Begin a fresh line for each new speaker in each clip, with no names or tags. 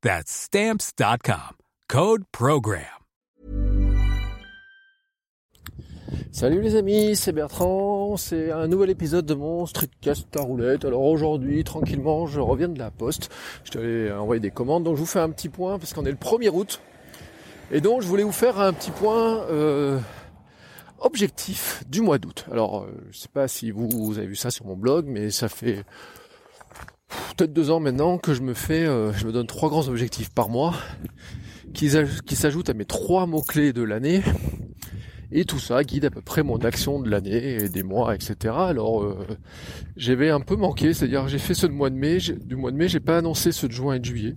That's Stamps.com. Code PROGRAM.
Salut les amis, c'est Bertrand, c'est un nouvel épisode de mon Streetcast à roulette. Alors aujourd'hui, tranquillement, je reviens de la poste. Je t'avais envoyé des commandes, donc je vous fais un petit point parce qu'on est le 1er août. Et donc je voulais vous faire un petit point euh, objectif du mois d'août. Alors euh, je sais pas si vous, avez vu ça sur mon blog, mais ça fait peut-être deux ans maintenant que je me fais, euh, je me donne trois grands objectifs par mois qui, s'ajoutent à mes trois mots-clés de l'année. Et tout ça guide à peu près mon action de l'année et des mois, etc. Alors euh, j'avais un peu manqué, c'est-à-dire j'ai fait ce de mois de mai, du mois de mai, j'ai pas annoncé ceux de juin et de juillet.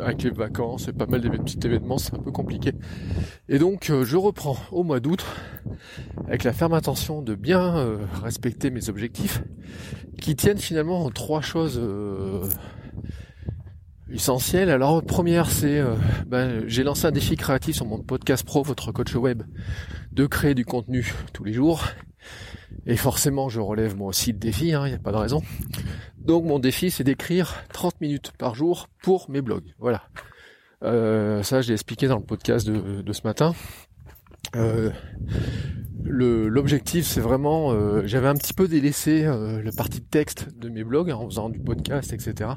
Avec les vacances et pas mal de petits événements, c'est un peu compliqué. Et donc euh, je reprends au mois d'août avec la ferme intention de bien euh, respecter mes objectifs qui tiennent finalement en trois choses essentielles. Alors première c'est ben, j'ai lancé un défi créatif sur mon podcast pro, votre coach web, de créer du contenu tous les jours. Et forcément, je relève moi aussi le défi, il hein, n'y a pas de raison. Donc mon défi, c'est d'écrire 30 minutes par jour pour mes blogs. Voilà. Euh, ça, je l'ai expliqué dans le podcast de, de ce matin. Euh, l'objectif c'est vraiment euh, j'avais un petit peu délaissé euh, le partie de texte de mes blogs en faisant du podcast etc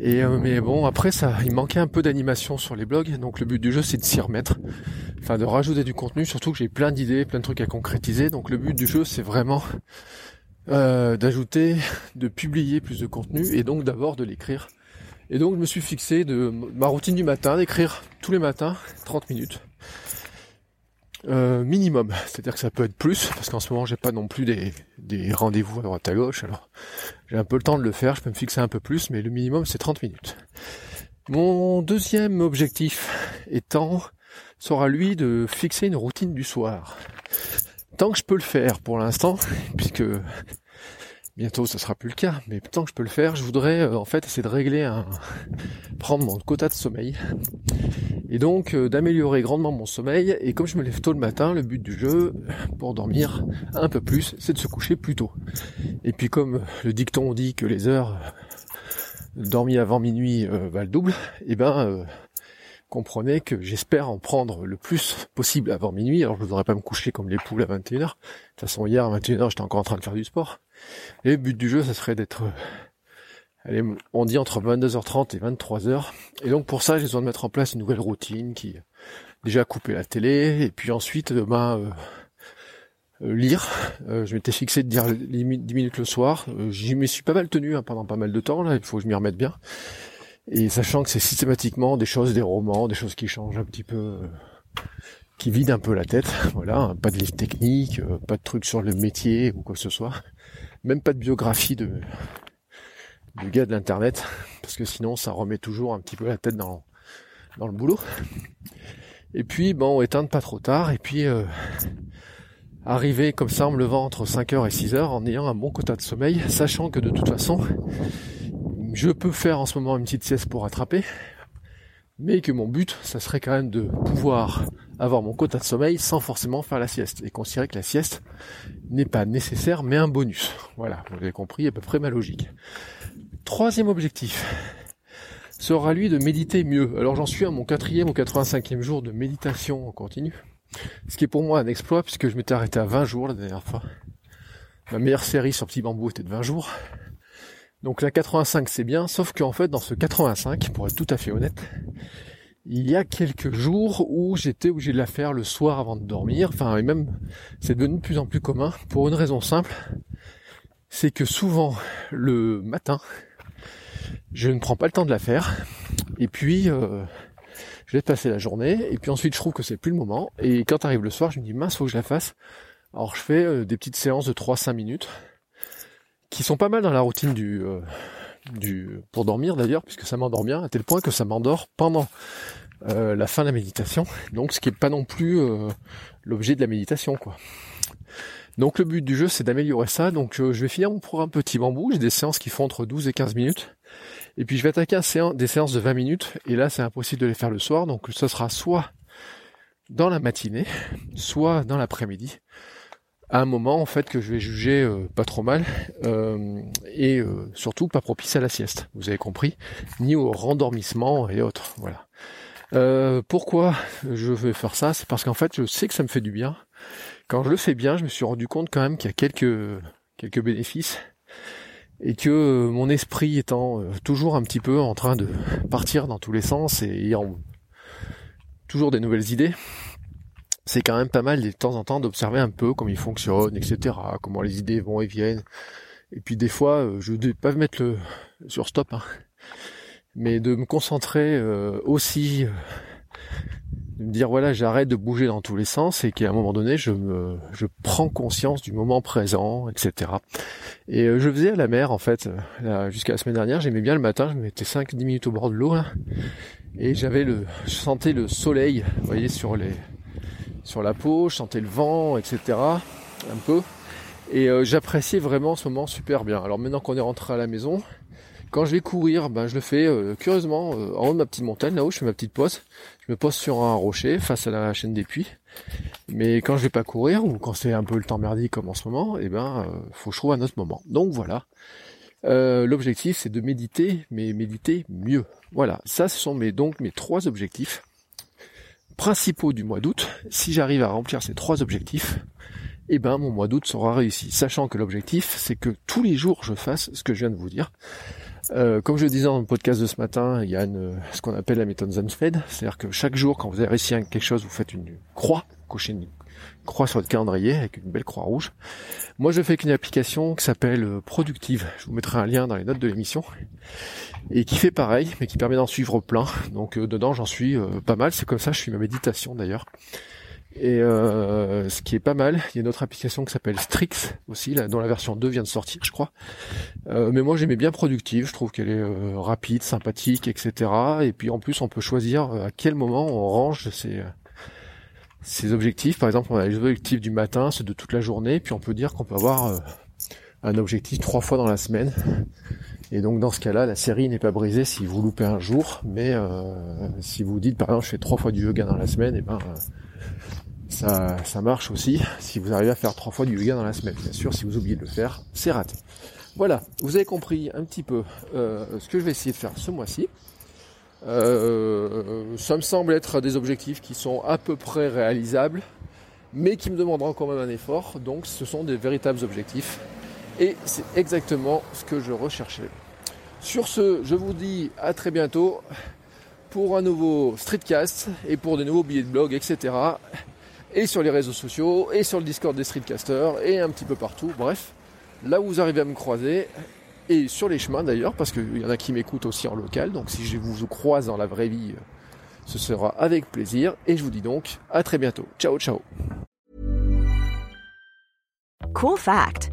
et euh, mais bon après ça il manquait un peu d'animation sur les blogs. Donc le but du jeu c'est de s'y remettre. Enfin de rajouter du contenu surtout que j'ai plein d'idées plein de trucs à concrétiser. Donc le but du jeu c'est vraiment d'ajouter de publier plus de contenu et donc d'abord de l'écrire. Et donc je me suis fixé de ma routine du matin d'écrire tous les matins 30 minutes euh, minimum, c'est-à-dire que ça peut être plus, parce qu'en ce moment j'ai pas non plus des, des rendez-vous à droite à gauche, alors j'ai un peu le temps de le faire, je peux me fixer un peu plus, mais le minimum c'est 30 minutes. Mon deuxième objectif étant sera lui de fixer une routine du soir. Tant que je peux le faire pour l'instant, puisque bientôt ça sera plus le cas, mais tant que je peux le faire, je voudrais euh, en fait essayer de régler un prendre mon quota de sommeil et donc euh, d'améliorer grandement mon sommeil. Et comme je me lève tôt le matin, le but du jeu pour dormir un peu plus, c'est de se coucher plus tôt. Et puis comme le dicton dit que les heures dormies avant minuit euh, valent double, et eh ben comprenez que j'espère en prendre le plus possible avant minuit. Alors je ne voudrais pas me coucher comme les poules à 21h. De toute façon hier à 21h j'étais encore en train de faire du sport. Et le but du jeu, ça serait d'être, on dit entre 22h30 et 23h. Et donc pour ça, j'ai besoin de mettre en place une nouvelle routine qui, déjà couper la télé, et puis ensuite, euh, ben, euh, euh, lire. je m'étais fixé de dire 10 minutes le soir. J'y me suis pas mal tenu hein, pendant pas mal de temps, là, il faut que je m'y remette bien. Et sachant que c'est systématiquement des choses, des romans, des choses qui changent un petit peu qui vide un peu la tête. Voilà, pas de livre technique, euh, pas de trucs sur le métier ou quoi que ce soit. Même pas de biographie de, de gars de l'internet, parce que sinon ça remet toujours un petit peu la tête dans, dans le boulot. Et puis bon, éteindre pas trop tard, et puis euh, arriver comme ça en me levant entre 5h et 6h en ayant un bon quota de sommeil, sachant que de toute façon, je peux faire en ce moment une petite sieste pour rattraper, mais que mon but, ça serait quand même de pouvoir avoir mon quota de sommeil sans forcément faire la sieste, et considérer que la sieste n'est pas nécessaire, mais un bonus. Voilà, vous avez compris à peu près ma logique. Troisième objectif sera lui de méditer mieux. Alors j'en suis à mon quatrième ou 85e jour de méditation en continu, ce qui est pour moi un exploit puisque je m'étais arrêté à 20 jours la dernière fois. Ma meilleure série sur Petit Bambou était de 20 jours. Donc la 85 c'est bien, sauf qu'en fait dans ce 85, pour être tout à fait honnête, il y a quelques jours où j'étais obligé de la faire le soir avant de dormir, enfin et même c'est devenu de plus en plus commun pour une raison simple, c'est que souvent le matin, je ne prends pas le temps de la faire, et puis euh, je laisse passer la journée, et puis ensuite je trouve que c'est plus le moment, et quand arrive le soir, je me dis mince, faut que je la fasse. Alors je fais euh, des petites séances de 3-5 minutes, qui sont pas mal dans la routine du, euh, du pour dormir d'ailleurs, puisque ça m'endort bien, à tel point que ça m'endort pendant euh, la fin de la méditation, donc ce qui est pas non plus l'objet de la méditation, quoi. Donc le but du jeu c'est d'améliorer ça, donc je vais finir mon programme petit bambou, j'ai des séances qui font entre 12 et 15 minutes, et puis je vais attaquer des séances de 20 minutes, et là c'est impossible de les faire le soir, donc ce sera soit dans la matinée, soit dans l'après-midi, à un moment en fait que je vais juger euh, pas trop mal euh, et euh, surtout pas propice à la sieste. Vous avez compris, ni au rendormissement et autres. Voilà. pourquoi je vais faire ça? C'est parce qu'en fait je sais que ça me fait du bien. Quand je le fais bien, je me suis rendu compte quand même qu'il y a quelques quelques bénéfices et que mon esprit étant toujours un petit peu en train de partir dans tous les sens et ayant toujours des nouvelles idées, c'est quand même pas mal de temps en temps d'observer un peu comment il fonctionne, etc., comment les idées vont et viennent. Et puis des fois, euh, je ne vais pas mettre le sur stop, hein, mais de me concentrer euh, aussi, euh, de me dire voilà, j'arrête de bouger dans tous les sens et qu'à un moment donné, je me, je prends conscience du moment présent, etc. Et je faisais à la mer en fait, jusqu'à la semaine dernière, j'aimais bien le matin, je me mettais 5-10 minutes au bord de l'eau et j'avais le, je sentais le soleil, vous voyez, sur les sur la peau, je sentais le vent, etc. Un peu. Et euh, j'appréciais vraiment ce moment super bien. Alors maintenant qu'on est rentré à la maison, quand je vais courir, ben je le fais euh, curieusement euh, en haut de ma petite montagne, là-haut je fais ma petite pause. Je me pose sur un rocher face à la chaîne des puits. Mais quand je vais pas courir ou quand c'est un peu le temps merdique comme en ce moment, eh ben faut que je trouve un autre moment. Donc voilà. L'objectif c'est de méditer, mais méditer mieux. Voilà, ça ce sont mes donc mes trois objectifs principaux du mois d'août, si j'arrive à remplir ces trois objectifs, eh ben mon mois d'août sera réussi. Sachant que l'objectif, c'est que tous les jours je fasse ce que je viens de vous dire. Euh, comme je le disais dans le podcast de ce matin, il y a une, ce qu'on appelle la méthode Zenfed, c'est-à-dire que chaque jour, quand vous avez réussi à quelque chose, vous faites une croix, cochez une croix sur votre calendrier avec une belle croix rouge. Moi, je fais qu'une application qui s'appelle euh, Productive. Je vous mettrai un lien dans les notes de l'émission et qui fait pareil, mais qui permet d'en suivre plein. Donc euh, dedans, j'en suis pas mal. C'est comme ça, je suis ma méditation d'ailleurs. Et ce qui est pas mal, il y a une autre application qui s'appelle Strix aussi, là, dont la version 2 vient de sortir, je crois. mais moi j'aimais bien Productive, je trouve qu'elle est rapide, sympathique, etc. Et puis en plus on peut choisir à quel moment on range ses, objectifs. Par exemple, on a les objectifs du matin, ceux de toute la journée, puis on peut dire qu'on peut avoir euh, un objectif trois fois dans la semaine. Et donc dans ce cas-là, la série n'est pas brisée si vous loupez un jour, mais euh, si vous dites par exemple je fais trois fois du yoga dans la semaine, et ben euh, ça, marche aussi si vous arrivez à faire trois fois du yoga dans la semaine. Bien sûr, si vous oubliez de le faire, c'est raté. Voilà, vous avez compris un petit peu ce que je vais essayer de faire ce mois-ci. Euh, ça me semble être des objectifs qui sont à peu près réalisables, mais qui me demanderont quand même un effort. Donc ce sont des véritables objectifs. Et c'est exactement ce que je recherchais. Sur ce, je vous dis à très bientôt pour un nouveau streetcast et pour de nouveaux billets de blog, etc. Et sur les réseaux sociaux, et sur le Discord des streetcasters, et un petit peu partout. Bref, là où vous arrivez à me croiser, et sur les chemins d'ailleurs, parce qu'il y en a qui m'écoutent aussi en local, donc si je vous croise dans la vraie vie, ce sera avec plaisir, et je vous dis donc à très bientôt. Ciao ciao
Cool fact,